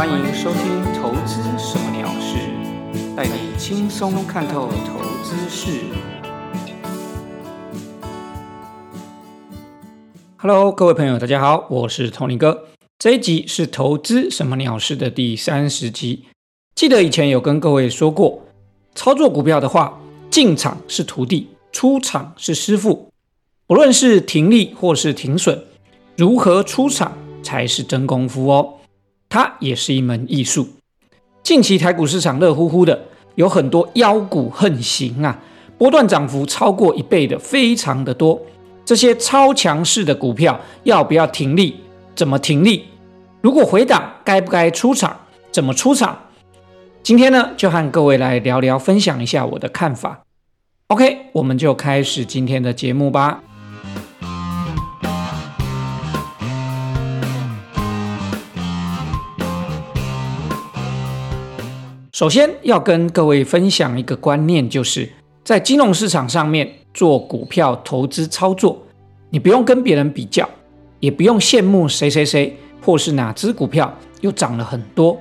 欢迎收听《投资什么鸟事》，带你轻松看透投资事。Hello，各位朋友，大家好，我是 Tony 哥。这一集是《投资什么鸟事》的第三十集。记得以前有跟各位说过，操作股票的话，进场是徒弟，出场是师傅。不论是停利或是停损，如何出场才是真功夫哦。它也是一门艺术。近期台股市场热乎乎的，有很多妖股横行啊，波段涨幅超过一倍的非常的多。这些超强势的股票要不要停利？怎么停利？如果回档，该不该出场？怎么出场？今天呢，就和各位来聊聊，分享一下我的看法。OK，我们就开始今天的节目吧。首先要跟各位分享一个观念，就是在金融市场上面做股票投资操作，你不用跟别人比较，也不用羡慕谁谁谁，或是哪只股票又涨了很多，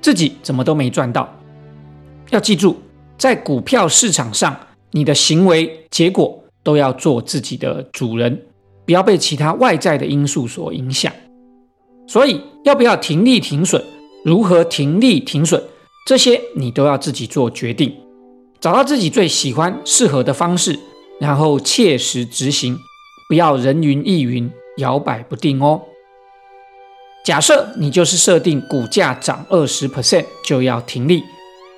自己怎么都没赚到。要记住，在股票市场上，你的行为结果都要做自己的主人，不要被其他外在的因素所影响。所以，要不要停利停损？如何停利停损？这些你都要自己做决定，找到自己最喜欢、适合的方式，然后切实执行，不要人云亦云、摇摆不定哦。假设你就是设定股价涨二十 percent 就要停利，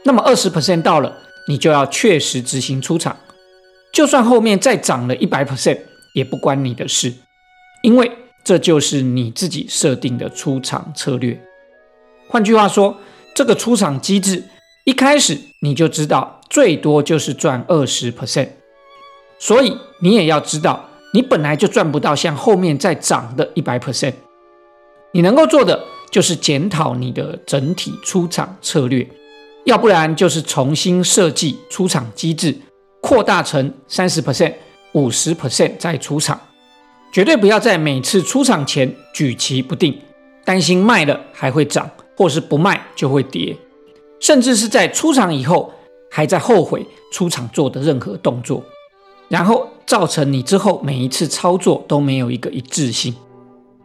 那么二十 percent 到了，你就要确实执行出场，就算后面再涨了一百 percent 也不关你的事，因为这就是你自己设定的出场策略。换句话说。这个出场机制一开始你就知道最多就是赚二十 percent，所以你也要知道你本来就赚不到像后面再涨的一百 percent。你能够做的就是检讨你的整体出场策略，要不然就是重新设计出场机制，扩大成三十 percent、五十 percent 再出场，绝对不要在每次出场前举棋不定，担心卖了还会涨。或是不卖就会跌，甚至是在出场以后还在后悔出场做的任何动作，然后造成你之后每一次操作都没有一个一致性。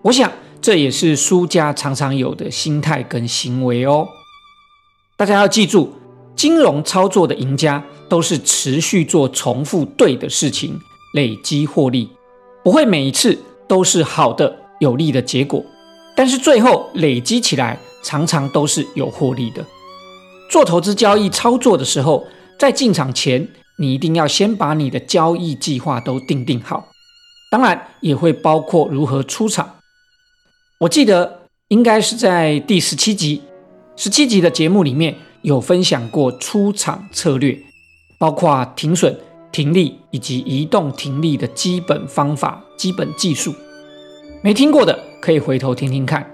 我想这也是输家常常有的心态跟行为哦。大家要记住，金融操作的赢家都是持续做重复对的事情，累积获利，不会每一次都是好的有利的结果，但是最后累积起来。常常都是有获利的。做投资交易操作的时候，在进场前，你一定要先把你的交易计划都定定好，当然也会包括如何出场。我记得应该是在第十七集，十七集的节目里面有分享过出场策略，包括停损、停利以及移动停利的基本方法、基本技术。没听过的可以回头听听看，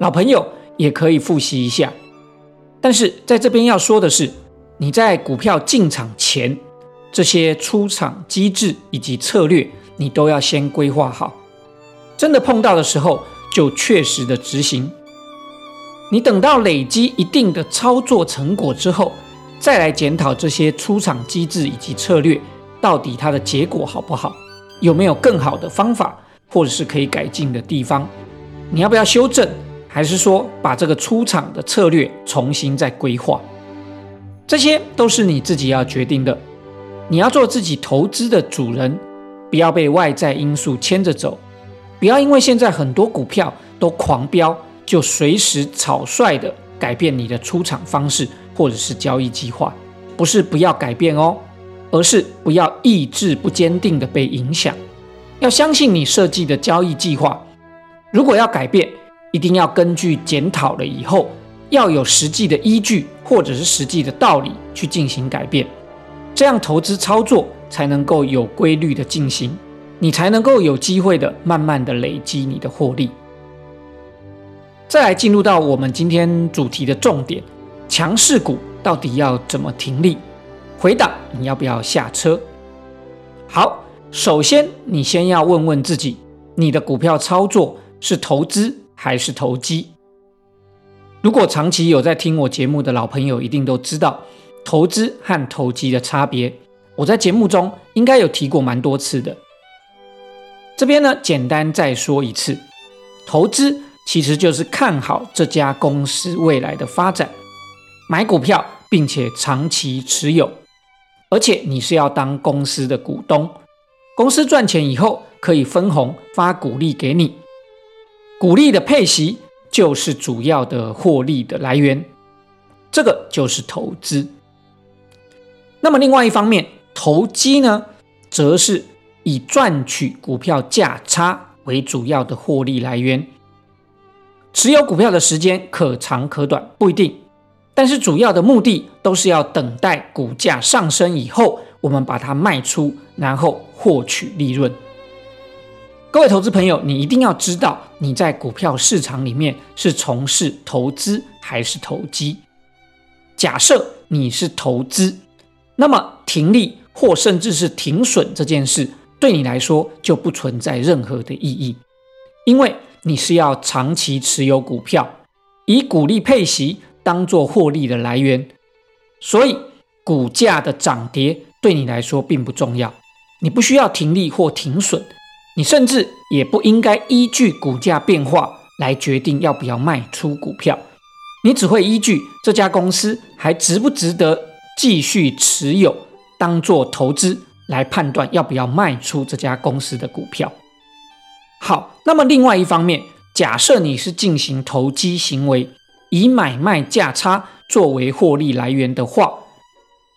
老朋友。也可以复习一下，但是在这边要说的是，你在股票进场前，这些出场机制以及策略，你都要先规划好。真的碰到的时候，就确实的执行。你等到累积一定的操作成果之后，再来检讨这些出场机制以及策略，到底它的结果好不好，有没有更好的方法，或者是可以改进的地方，你要不要修正？还是说把这个出场的策略重新再规划，这些都是你自己要决定的。你要做自己投资的主人，不要被外在因素牵着走，不要因为现在很多股票都狂飙，就随时草率的改变你的出场方式或者是交易计划。不是不要改变哦，而是不要意志不坚定的被影响。要相信你设计的交易计划，如果要改变。一定要根据检讨了以后，要有实际的依据或者是实际的道理去进行改变，这样投资操作才能够有规律的进行，你才能够有机会的慢慢的累积你的获利。再来进入到我们今天主题的重点，强势股到底要怎么停利？回档你要不要下车？好，首先你先要问问自己，你的股票操作是投资？还是投机，如果长期有在听我节目的老朋友，一定都知道投资和投机的差别。我在节目中应该有提过蛮多次的。这边呢，简单再说一次，投资其实就是看好这家公司未来的发展，买股票并且长期持有，而且你是要当公司的股东，公司赚钱以后可以分红发股利给你，股利的配息。就是主要的获利的来源，这个就是投资。那么另外一方面，投机呢，则是以赚取股票价差为主要的获利来源。持有股票的时间可长可短，不一定，但是主要的目的都是要等待股价上升以后，我们把它卖出，然后获取利润。各位投资朋友，你一定要知道你在股票市场里面是从事投资还是投机。假设你是投资，那么停利或甚至是停损这件事，对你来说就不存在任何的意义，因为你是要长期持有股票，以股利配息当做获利的来源，所以股价的涨跌对你来说并不重要，你不需要停利或停损。你甚至也不应该依据股价变化来决定要不要卖出股票，你只会依据这家公司还值不值得继续持有，当做投资来判断要不要卖出这家公司的股票。好，那么另外一方面，假设你是进行投机行为，以买卖价差作为获利来源的话，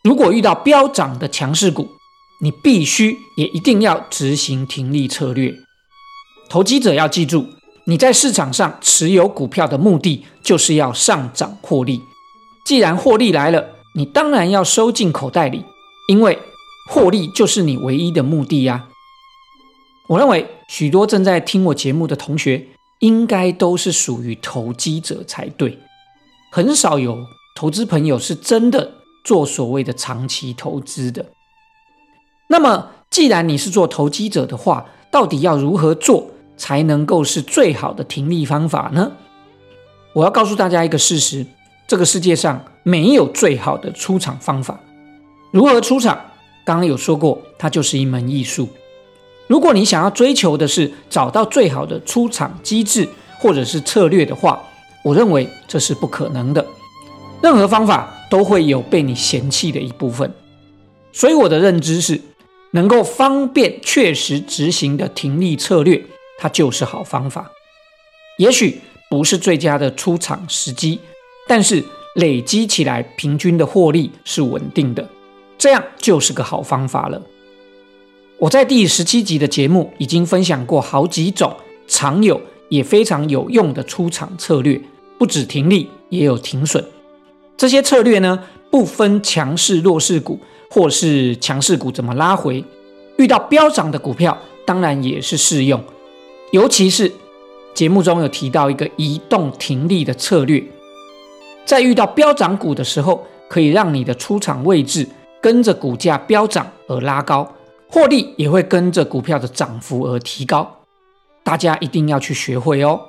如果遇到飙涨的强势股，你必须也一定要执行停利策略。投机者要记住，你在市场上持有股票的目的就是要上涨获利。既然获利来了，你当然要收进口袋里，因为获利就是你唯一的目的呀。我认为许多正在听我节目的同学，应该都是属于投机者才对。很少有投资朋友是真的做所谓的长期投资的。那么，既然你是做投机者的话，到底要如何做才能够是最好的停利方法呢？我要告诉大家一个事实：这个世界上没有最好的出场方法。如何出场？刚刚有说过，它就是一门艺术。如果你想要追求的是找到最好的出场机制或者是策略的话，我认为这是不可能的。任何方法都会有被你嫌弃的一部分。所以我的认知是。能够方便确实执行的停利策略，它就是好方法。也许不是最佳的出场时机，但是累积起来平均的获利是稳定的，这样就是个好方法了。我在第十七集的节目已经分享过好几种常有也非常有用的出场策略，不止停利，也有停损。这些策略呢，不分强势弱势股。或是强势股怎么拉回，遇到飙涨的股票，当然也是适用。尤其是节目中有提到一个移动停利的策略，在遇到飙涨股的时候，可以让你的出场位置跟着股价飙涨而拉高，获利也会跟着股票的涨幅而提高。大家一定要去学会哦。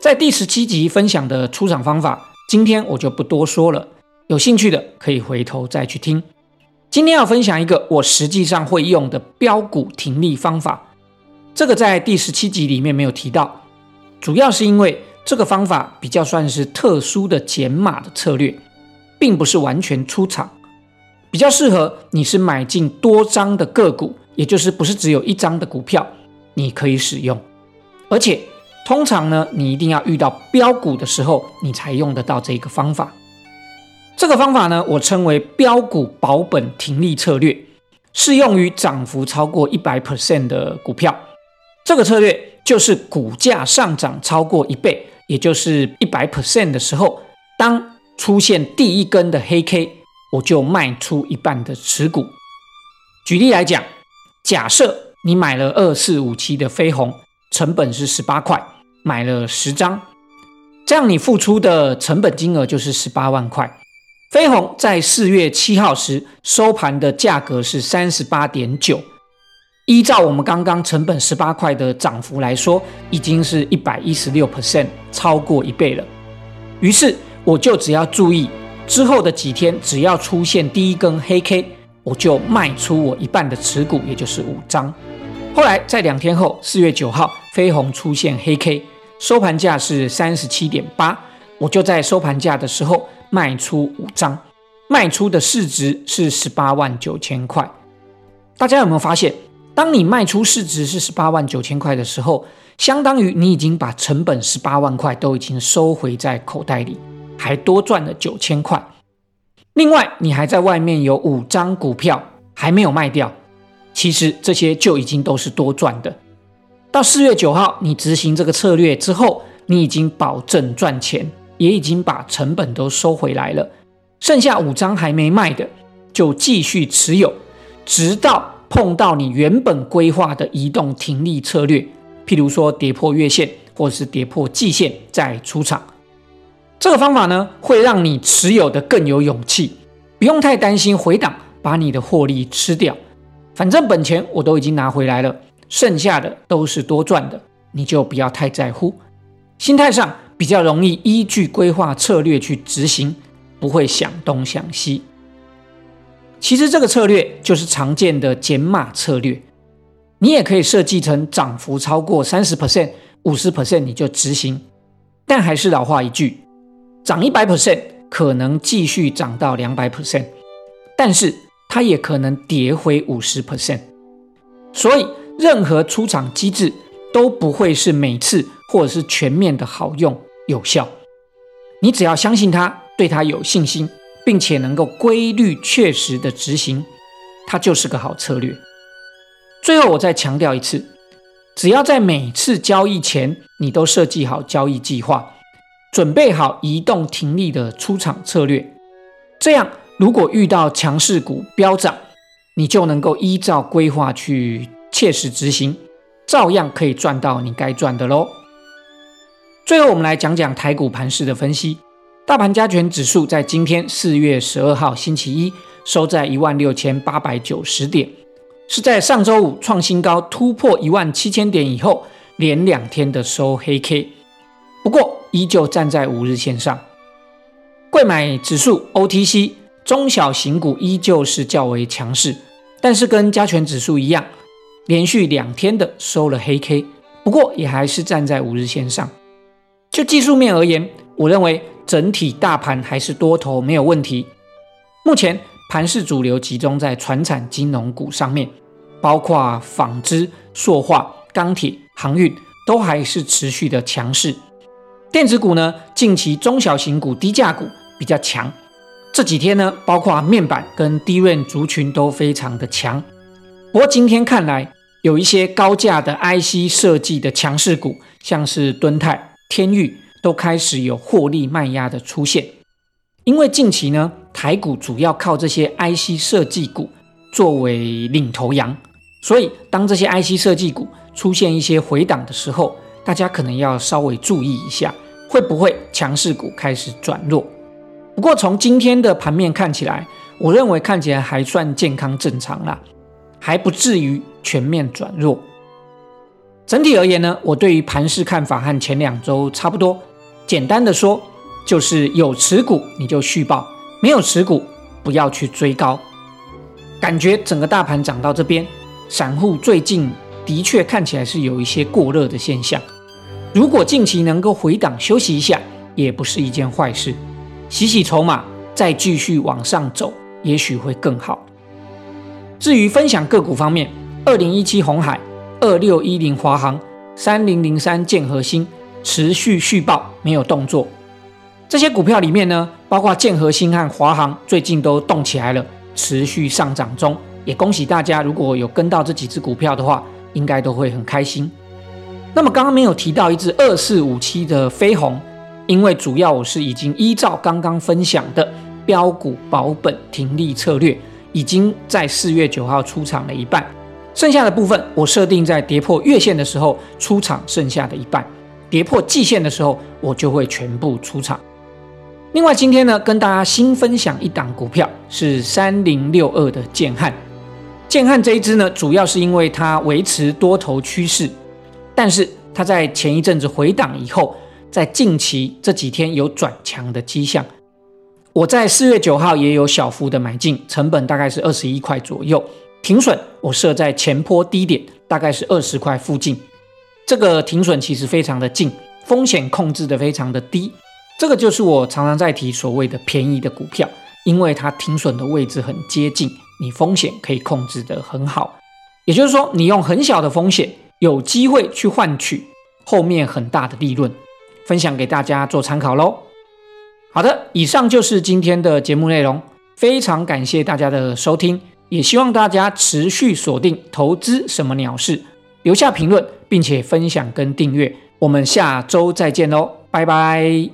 在第十七集分享的出场方法，今天我就不多说了，有兴趣的可以回头再去听。今天要分享一个我实际上会用的标股停利方法，这个在第十七集里面没有提到，主要是因为这个方法比较算是特殊的减码的策略，并不是完全出场，比较适合你是买进多张的个股，也就是不是只有一张的股票，你可以使用，而且通常呢，你一定要遇到标股的时候，你才用得到这个方法。这个方法呢，我称为标股保本停利策略，适用于涨幅超过一百 percent 的股票。这个策略就是股价上涨超过一倍，也就是一百 percent 的时候，当出现第一根的黑 K，我就卖出一半的持股。举例来讲，假设你买了二四五七的飞鸿，成本是十八块，买了十张，这样你付出的成本金额就是十八万块。飞鸿在四月七号时收盘的价格是三十八点九，依照我们刚刚成本十八块的涨幅来说，已经是一百一十六 percent，超过一倍了。于是我就只要注意之后的几天，只要出现第一根黑 K，我就卖出我一半的持股，也就是五张。后来在两天后，四月九号，飞鸿出现黑 K，收盘价是三十七点八，我就在收盘价的时候卖出五张，卖出的市值是十八万九千块。大家有没有发现，当你卖出市值是十八万九千块的时候，相当于你已经把成本十八万块都已经收回在口袋里，还多赚了九千块。另外，你还在外面有五张股票还没有卖掉。其实这些就已经都是多赚的。到四月九号，你执行这个策略之后，你已经保证赚钱，也已经把成本都收回来了。剩下五张还没卖的，就继续持有，直到碰到你原本规划的移动停利策略，譬如说跌破月线或是跌破季线再出场。这个方法呢，会让你持有的更有勇气，不用太担心回档把你的获利吃掉。反正本钱我都已经拿回来了，剩下的都是多赚的，你就不要太在乎。心态上比较容易依据规划策略去执行，不会想东想西。其实这个策略就是常见的减码策略，你也可以设计成涨幅超过三十 percent、五十 percent 你就执行。但还是老话一句，涨一百 percent 可能继续涨到两百 percent，但是。它也可能跌回五十 percent，所以任何出场机制都不会是每次或者是全面的好用有效。你只要相信它，对它有信心，并且能够规律确实的执行，它就是个好策略。最后我再强调一次，只要在每次交易前，你都设计好交易计划，准备好移动停利的出场策略，这样。如果遇到强势股飙涨，你就能够依照规划去切实执行，照样可以赚到你该赚的喽。最后，我们来讲讲台股盘势的分析。大盘加权指数在今天四月十二号星期一收在一万六千八百九十点，是在上周五创新高突破一万七千点以后，连两天的收黑 K，不过依旧站在五日线上。贵买指数 OTC。中小型股依旧是较为强势，但是跟加权指数一样，连续两天的收了黑 K，不过也还是站在五日线上。就技术面而言，我认为整体大盘还是多头没有问题。目前盘势主流集中在船产金融股上面，包括纺织、塑化、钢铁、航运都还是持续的强势。电子股呢，近期中小型股、低价股比较强。这几天呢，包括面板跟低润族群都非常的强。不过今天看来，有一些高价的 IC 设计的强势股，像是敦泰、天域，都开始有获利卖压的出现。因为近期呢，台股主要靠这些 IC 设计股作为领头羊，所以当这些 IC 设计股出现一些回档的时候，大家可能要稍微注意一下，会不会强势股开始转弱。不过从今天的盘面看起来，我认为看起来还算健康正常啦，还不至于全面转弱。整体而言呢，我对于盘势看法和前两周差不多。简单的说，就是有持股你就续报，没有持股不要去追高。感觉整个大盘涨到这边，散户最近的确看起来是有一些过热的现象。如果近期能够回档休息一下，也不是一件坏事。洗洗筹码，再继续往上走，也许会更好。至于分享个股方面，二零一七红海、二六一零华航、三零零三建和新持续续报，没有动作。这些股票里面呢，包括建和新和华航，最近都动起来了，持续上涨中。也恭喜大家，如果有跟到这几只股票的话，应该都会很开心。那么刚刚没有提到一只二四五七的飞鸿。因为主要我是已经依照刚刚分享的标股保本停利策略，已经在四月九号出场了一半，剩下的部分我设定在跌破月线的时候出场，剩下的一半跌破季线的时候我就会全部出场。另外今天呢，跟大家新分享一档股票是三零六二的建汉，建汉这一支呢，主要是因为它维持多头趋势，但是它在前一阵子回档以后。在近期这几天有转强的迹象。我在四月九号也有小幅的买进，成本大概是二十一块左右，停损我设在前坡低点，大概是二十块附近。这个停损其实非常的近，风险控制的非常的低。这个就是我常常在提所谓的便宜的股票，因为它停损的位置很接近，你风险可以控制的很好。也就是说，你用很小的风险，有机会去换取后面很大的利润。分享给大家做参考喽。好的，以上就是今天的节目内容，非常感谢大家的收听，也希望大家持续锁定投资什么鸟事，留下评论，并且分享跟订阅。我们下周再见喽，拜拜。